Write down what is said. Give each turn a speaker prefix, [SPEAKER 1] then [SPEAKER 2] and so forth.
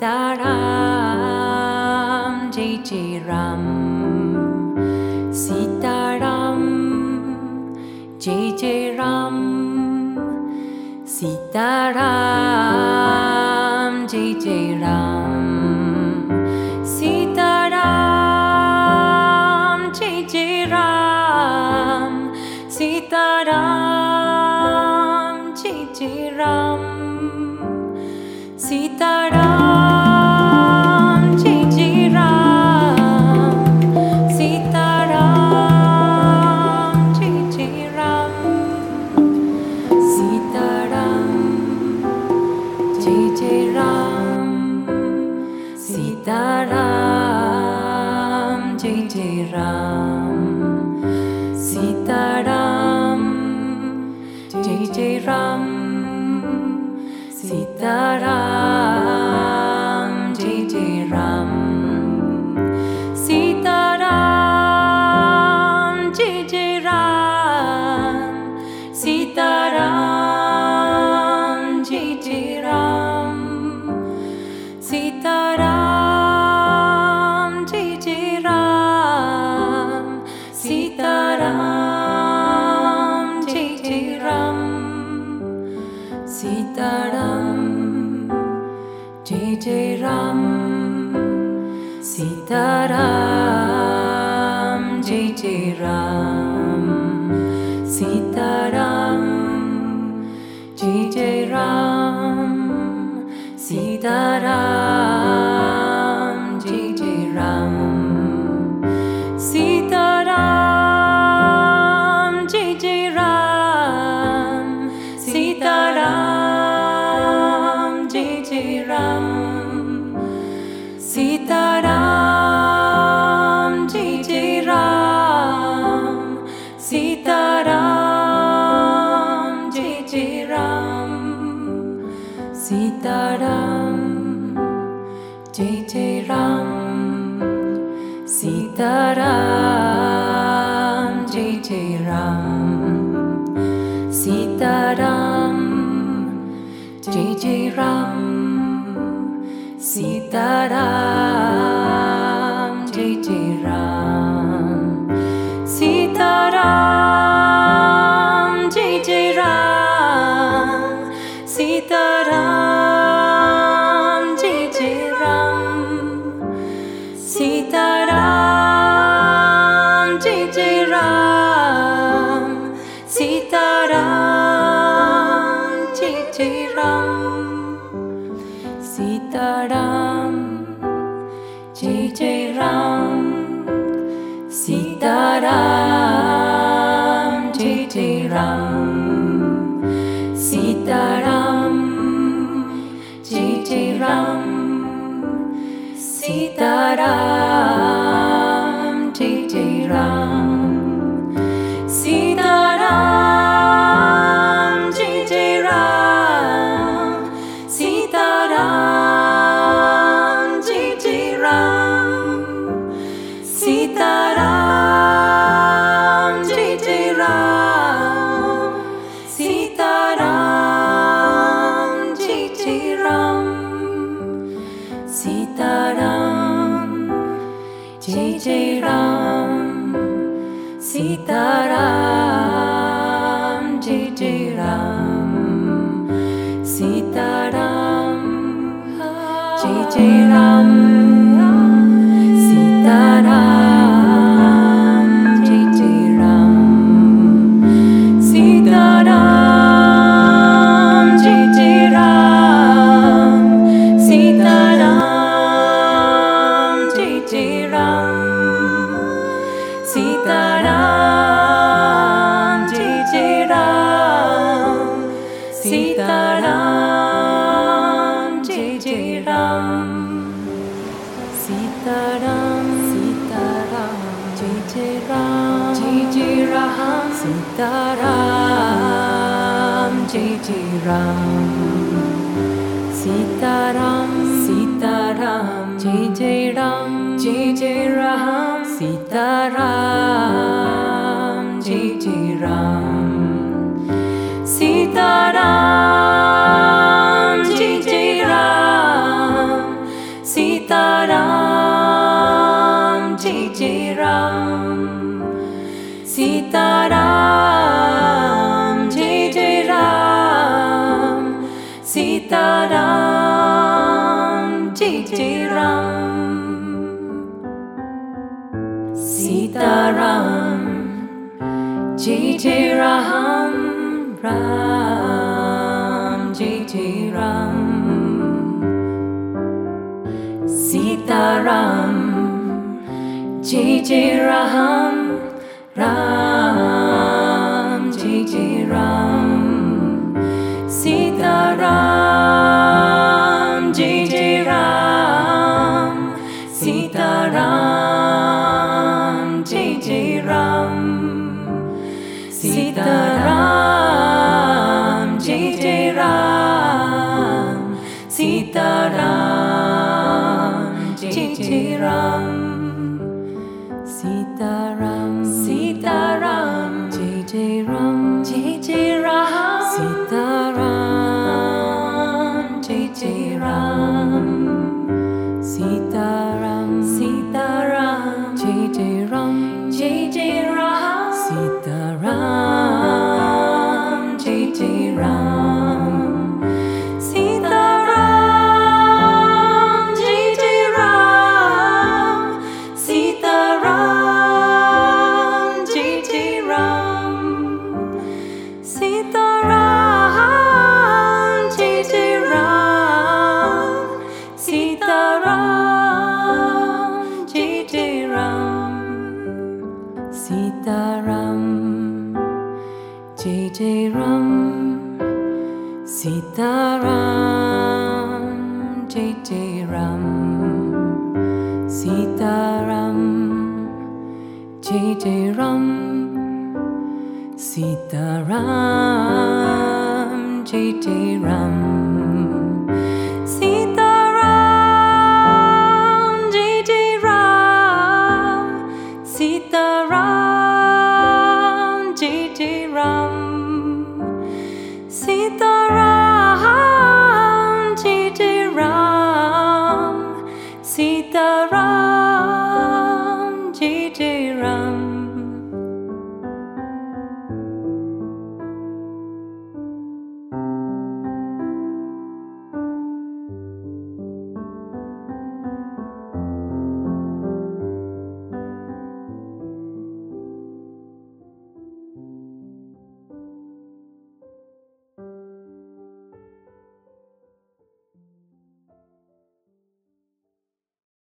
[SPEAKER 1] Sitaram, Jai Jai Ram. Sitaram, Jai Jai Ram. Sitaram, Jai Jai Ram. Jai Jai Ram. Sita Ram Jai Jai Ram. Sita Ram Sitaram, Jai Jai Ram. Sitaram, Jai Jai Ram. Sitaram, Jai Jai Ram. Sitaram, Jai Ram. Sitaram, Jai Jai Ram. Sitaram. Sitaram, Jai Jai Ram, Sitaram, Jai Jai Ram, Sitaram, Jai Jai Ram, Sitaram. JJ Ram Sita Ram ji चे रा सीताराम जय जय राम सीताराम सीताराम जय जय राम जय जय राम सीताराम जय जय Ram Sitaram Jairam Sitaram. Jairam Ram. Jairam Sitaram. Jairam Ram. Jairam around. Sitaram, Jai Jai Ram, Sitaram, Jai Jai Ram, Sitaram.